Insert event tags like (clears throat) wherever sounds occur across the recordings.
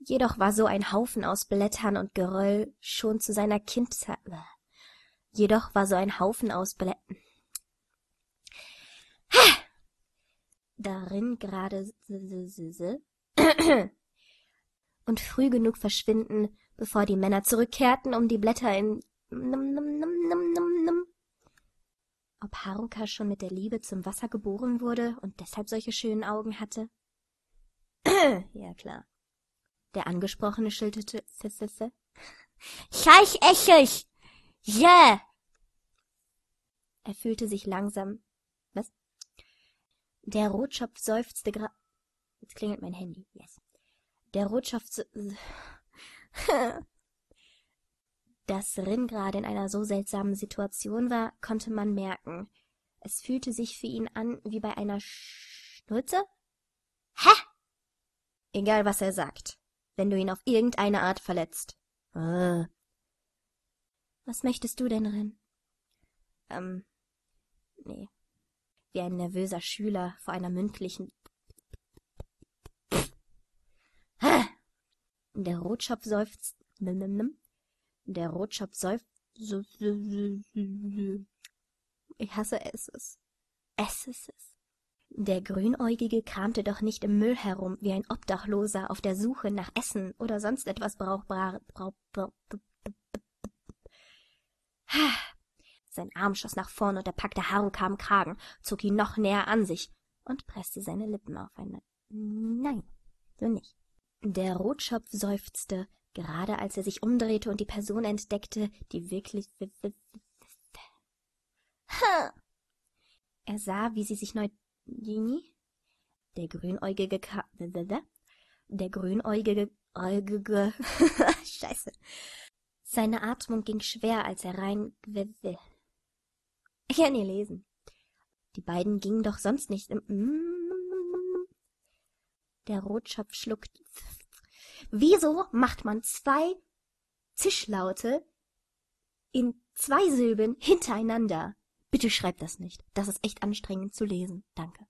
Jedoch war so ein Haufen aus Blättern und Geröll schon zu seiner Kindheit. Jedoch war so ein Haufen aus Blättern. Darin gerade (coughs) und früh genug verschwinden, bevor die Männer zurückkehrten, um die Blätter in ob Haruka schon mit der Liebe zum Wasser geboren wurde und deshalb solche schönen Augen hatte? (coughs) ja, klar. Der Angesprochene schilderte Pfiffife. Scheichechig! Yeah! Er fühlte sich langsam. Was? Der Rotschopf seufzte gra. Jetzt klingelt mein Handy. Yes. Der Rotschopf. (laughs) Dass Rin gerade in einer so seltsamen Situation war, konnte man merken. Es fühlte sich für ihn an wie bei einer Schnulze? Hä? Egal, was er sagt, wenn du ihn auf irgendeine Art verletzt. Äh. Was möchtest du denn, Rin? Ähm, nee. Wie ein nervöser Schüler vor einer mündlichen. Der Rotschopf seufzt. Der Rotschopf seufzt. Ich hasse es. Es ist es. Der Grünäugige kramte doch nicht im Müll herum wie ein Obdachloser auf der Suche nach Essen oder sonst etwas brauchbar. Brauch, (sighs) sein Arm schoss nach vorn und er packte Haruka am Kragen, zog ihn noch näher an sich und presste seine Lippen aufeinander. Nein, so nicht. Der Rotschopf seufzte, gerade als er sich umdrehte und die Person entdeckte, die wirklich. (laughs) Er sah, wie sie sich neu. Der grünäugige Ka. Der grünäugige. Äugige. (laughs) Scheiße. Seine Atmung ging schwer, als er rein. Ich kann nie lesen. Die beiden gingen doch sonst nicht im. Der Rotschopf schluckt. Wieso macht man zwei Zischlaute in zwei Silben hintereinander? Bitte schreib das nicht. Das ist echt anstrengend zu lesen. Danke.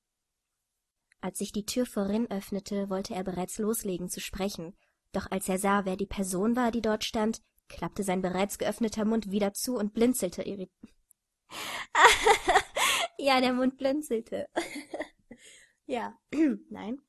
Als sich die Tür vorin öffnete, wollte er bereits loslegen zu sprechen, doch als er sah, wer die Person war, die dort stand, klappte sein bereits geöffneter Mund wieder zu und blinzelte irrit. (laughs) ja, der Mund blinzelte. (laughs) ja, (clears throat) nein.